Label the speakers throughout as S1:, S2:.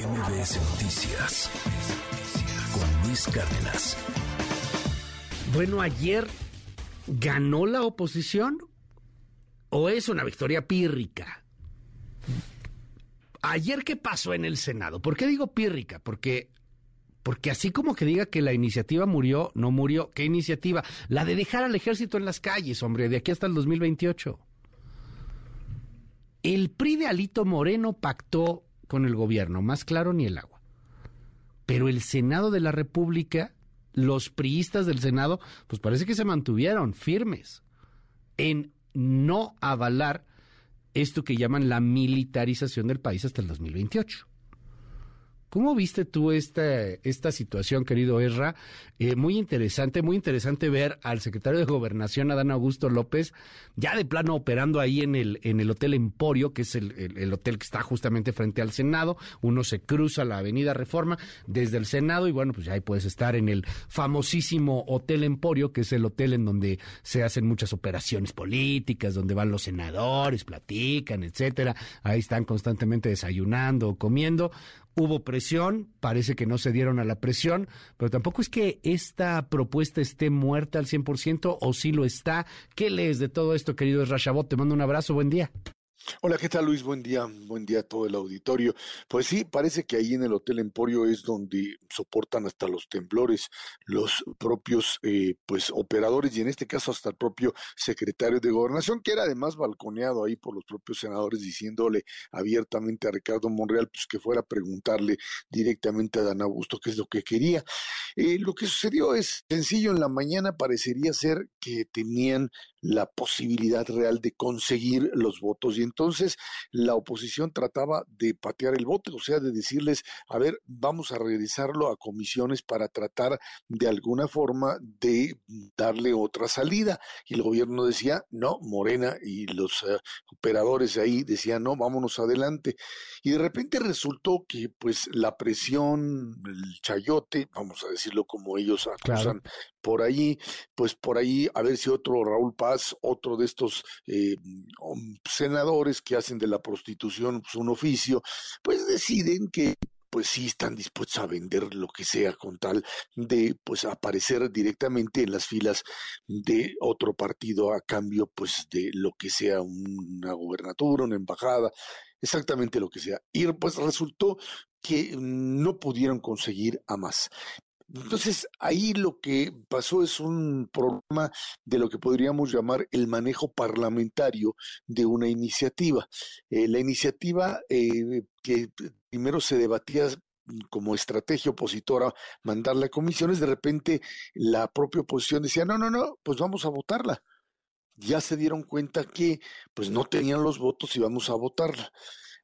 S1: MBS Noticias con Luis Cárdenas.
S2: Bueno, ayer ganó la oposición o es una victoria pírrica. Ayer qué pasó en el Senado? ¿Por qué digo pírrica? Porque porque así como que diga que la iniciativa murió, no murió. ¿Qué iniciativa? La de dejar al ejército en las calles, hombre, de aquí hasta el 2028. El PRI de Alito Moreno pactó con el gobierno, más claro ni el agua. Pero el Senado de la República, los priistas del Senado, pues parece que se mantuvieron firmes en no avalar esto que llaman la militarización del país hasta el 2028. ¿Cómo viste tú esta, esta situación, querido Erra? Eh, muy interesante, muy interesante ver al secretario de Gobernación, Adán Augusto López, ya de plano operando ahí en el, en el Hotel Emporio, que es el, el, hotel que está justamente frente al Senado. Uno se cruza la Avenida Reforma desde el Senado y bueno, pues ahí puedes estar en el famosísimo Hotel Emporio, que es el hotel en donde se hacen muchas operaciones políticas, donde van los senadores, platican, etcétera. Ahí están constantemente desayunando o comiendo hubo presión, parece que no se dieron a la presión, pero tampoco es que esta propuesta esté muerta al 100% o sí lo está. ¿Qué lees de todo esto, querido Rashabot? Te mando un abrazo, buen día.
S3: Hola, ¿qué tal Luis? Buen día, buen día a todo el auditorio. Pues sí, parece que ahí en el Hotel Emporio es donde soportan hasta los temblores los propios eh, pues operadores y en este caso hasta el propio secretario de Gobernación, que era además balconeado ahí por los propios senadores diciéndole abiertamente a Ricardo Monreal pues que fuera a preguntarle directamente a Dan Augusto qué es lo que quería. Eh, lo que sucedió es sencillo, en la mañana parecería ser que tenían la posibilidad real de conseguir los votos y entonces la oposición trataba de patear el voto, o sea, de decirles, a ver, vamos a regresarlo a comisiones para tratar de alguna forma de darle otra salida. Y el gobierno decía, no, Morena y los eh, operadores ahí decían, no, vámonos adelante. Y de repente resultó que pues la presión, el chayote, vamos a decirlo como ellos acusan por ahí, pues por ahí, a ver si otro Raúl Paz, otro de estos eh, senadores que hacen de la prostitución pues, un oficio, pues deciden que pues sí están dispuestos a vender lo que sea con tal de pues aparecer directamente en las filas de otro partido a cambio pues de lo que sea una gobernatura, una embajada, exactamente lo que sea. Y pues resultó que no pudieron conseguir a más. Entonces, ahí lo que pasó es un problema de lo que podríamos llamar el manejo parlamentario de una iniciativa. Eh, la iniciativa eh, que primero se debatía como estrategia opositora mandarla a comisiones, de repente la propia oposición decía, no, no, no, pues vamos a votarla. Ya se dieron cuenta que pues no tenían los votos y vamos a votarla.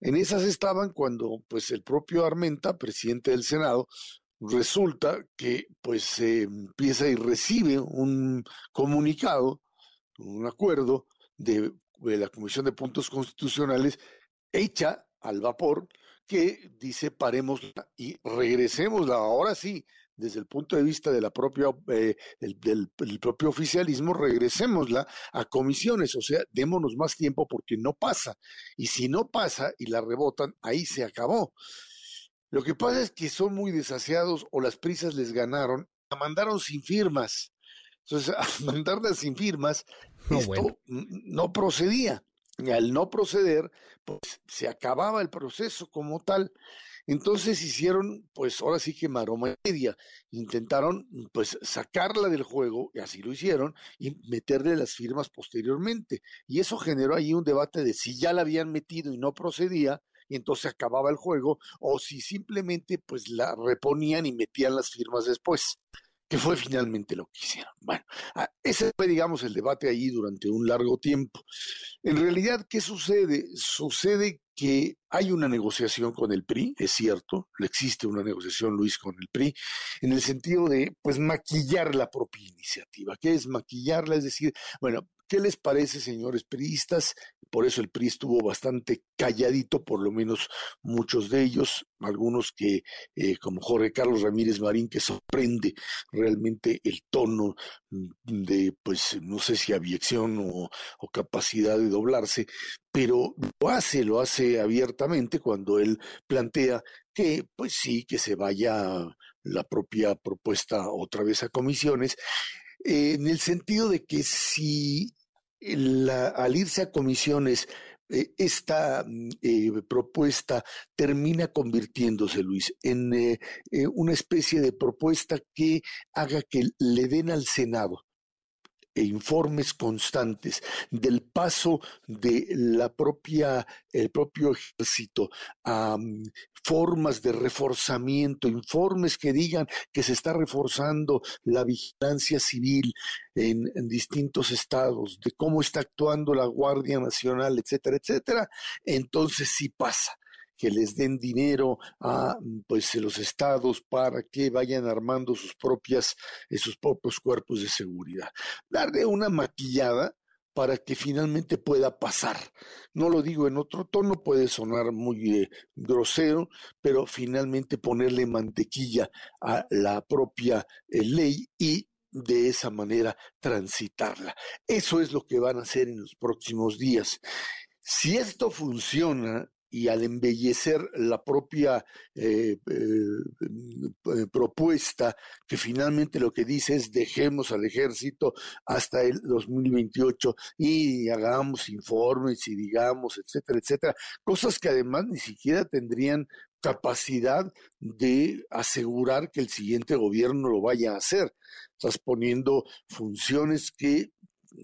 S3: En esas estaban cuando pues el propio Armenta, presidente del Senado, resulta que pues se empieza y recibe un comunicado, un acuerdo de, la Comisión de Puntos Constitucionales hecha al vapor que dice parémosla y regresémosla. Ahora sí, desde el punto de vista de la propia, eh, del, propio oficialismo, regresémosla a comisiones, o sea, démonos más tiempo porque no pasa. Y si no pasa y la rebotan, ahí se acabó. Lo que pasa es que son muy desaseados o las prisas les ganaron, la mandaron sin firmas. Entonces, al mandarla sin firmas, esto no procedía. Y al no proceder, pues se acababa el proceso como tal. Entonces hicieron, pues ahora sí que maroma media, intentaron pues sacarla del juego, y así lo hicieron, y meterle las firmas posteriormente. Y eso generó ahí un debate de si ya la habían metido y no procedía, y entonces acababa el juego, o si simplemente pues la reponían y metían las firmas después que fue finalmente lo que hicieron. Bueno, ah, ese fue, digamos, el debate allí durante un largo tiempo. En realidad, ¿qué sucede? Sucede que hay una negociación con el PRI, es cierto, existe una negociación, Luis, con el PRI, en el sentido de, pues, maquillar la propia iniciativa. ¿Qué es maquillarla? Es decir, bueno, ¿Qué les parece, señores priistas? Por eso el PRI estuvo bastante calladito, por lo menos muchos de ellos, algunos que, eh, como Jorge Carlos Ramírez Marín, que sorprende realmente el tono de, pues, no sé si abyección o, o capacidad de doblarse, pero lo hace, lo hace abiertamente cuando él plantea que, pues sí, que se vaya la propia propuesta otra vez a comisiones, eh, en el sentido de que si al irse a comisiones eh, esta mm, eh, propuesta termina convirtiéndose, Luis, en una especie de propuesta que haga que le den al Senado e informes constantes del paso de la propia, el propio ejército a mm, formas de reforzamiento, informes que digan que se está reforzando la vigilancia civil en, en distintos estados, de cómo está actuando la Guardia Nacional, etcétera, etcétera, entonces sí pasa que les den dinero a pues los estados para que vayan armando sus propias eh, sus propios cuerpos de seguridad. Darle una maquillada para que finalmente pueda pasar. No lo digo en otro tono, puede sonar muy eh, grosero, pero finalmente ponerle mantequilla a la propia eh, ley y de esa manera transitarla. Eso es lo que van a hacer en los próximos días. Si esto funciona, y al embellecer la propia eh, eh, propuesta, que finalmente lo que dice es dejemos al ejército hasta el 2028 y hagamos informes y digamos, etcétera, etcétera, cosas que además ni siquiera tendrían capacidad de asegurar que el siguiente gobierno lo vaya a hacer. Estás poniendo funciones que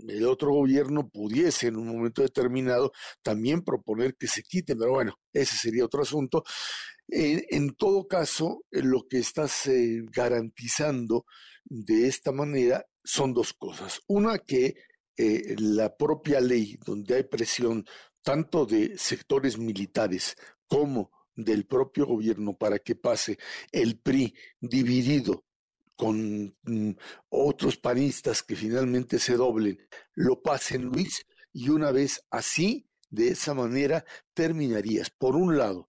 S3: el otro gobierno pudiese en un momento determinado también proponer que se quiten, pero bueno, ese sería otro asunto. en todo caso, eh, lo que estás eh, garantizando de esta manera son dos cosas. Una, que eh, la propia ley, donde hay presión tanto de sectores militares como del propio gobierno para que pase el PRI dividido con mm, otros panistas que finalmente se doblen, lo pasen Luis, y una vez así, de esa manera, terminarías, por un lado,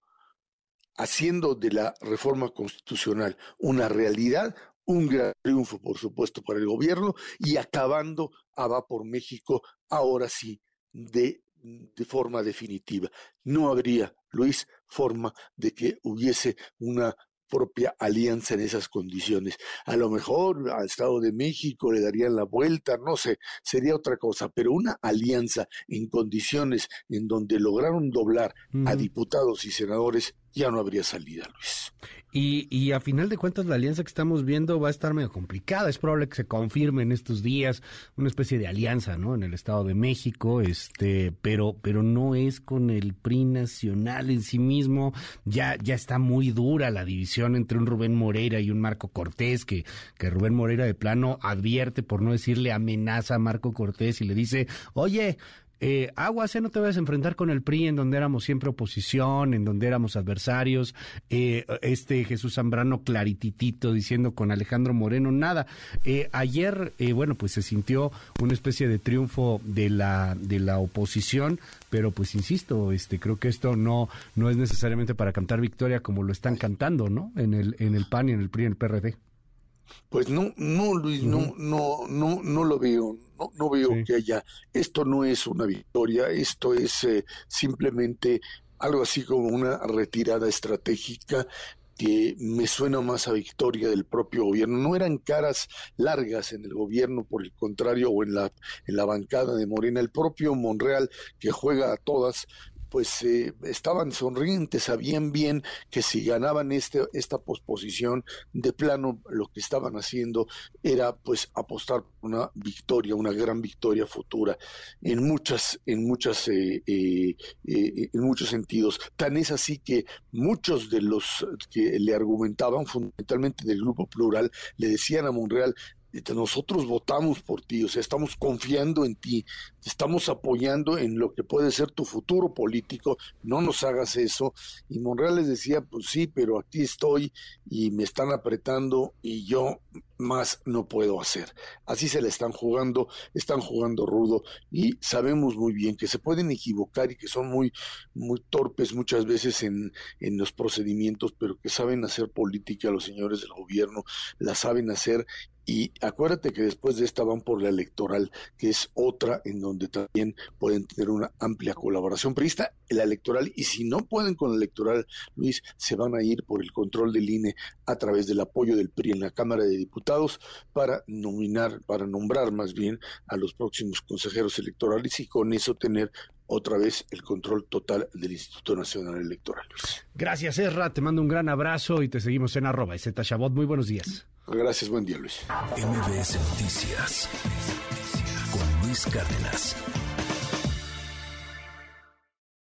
S3: haciendo de la reforma constitucional una realidad, un gran triunfo, por supuesto, para el gobierno, y acabando a Va por México, ahora sí, de, de forma definitiva. No habría, Luis, forma de que hubiese una propia alianza en esas condiciones. A lo mejor al Estado de México le darían la vuelta, no sé, sería otra cosa, pero una alianza en condiciones en donde lograron doblar a diputados y senadores, ya no habría salida, Luis.
S2: Y, y a final de cuentas la alianza que estamos viendo va a estar medio complicada. Es probable que se confirme en estos días una especie de alianza, ¿no? En el Estado de México, este, pero, pero no es con el PRI nacional en sí mismo. Ya, ya está muy dura la división entre un Rubén Moreira y un Marco Cortés, que, que Rubén Moreira de plano advierte, por no decirle amenaza a Marco Cortés y le dice, oye, eh, aguas, no te vayas a enfrentar con el PRI, en donde éramos siempre oposición, en donde éramos adversarios. Eh, este Jesús Zambrano clarititito diciendo con Alejandro Moreno, nada. Eh, ayer, eh, bueno, pues se sintió una especie de triunfo de la, de la oposición, pero pues insisto, este, creo que esto no, no es necesariamente para cantar victoria como lo están cantando, ¿no? En el, en el PAN y en el PRI, en el PRD.
S3: Pues no, no, Luis, no, no, no, no lo veo no, no veo que haya, esto no es una victoria, esto es eh, simplemente algo así como una retirada estratégica que me suena más a victoria del propio gobierno. No eran caras largas en el gobierno, por el contrario, o en la, en la bancada de Morena. El propio Monreal, que juega a todas, pues eh, estaban sonrientes, sabían bien que si ganaban este, esta posposición, de plano lo que estaban haciendo era pues apostar por una victoria, una gran victoria futura en muchas, en muchas, eh, eh, en muchos sentidos. Tan es así que muchos de los que le argumentaban, fundamentalmente del grupo plural, le decían a Monreal, nosotros votamos por ti, o sea, estamos confiando en ti, estamos apoyando en lo que puede ser tu futuro político, no nos hagas eso. Y Monreal les decía, pues sí, pero aquí estoy y me están apretando y yo más no puedo hacer. Así se le están jugando, están jugando rudo y sabemos muy bien que se pueden equivocar y que son muy, muy torpes muchas veces en, en los procedimientos, pero que saben hacer política los señores del gobierno, la saben hacer y acuérdate que después de esta van por la electoral, que es otra en donde también pueden tener una amplia colaboración. Pero está la electoral, y si no pueden con la electoral, Luis, se van a ir por el control del INE a través del apoyo del PRI en la Cámara de Diputados para nominar, para nombrar más bien a los próximos consejeros electorales y con eso tener otra vez el control total del Instituto Nacional Electoral.
S2: Gracias, Erra. Te mando un gran abrazo y te seguimos en arroba. Chabot, muy buenos días.
S3: Gracias, buen día, Luis.
S1: MBS Noticias con Luis Cárdenas.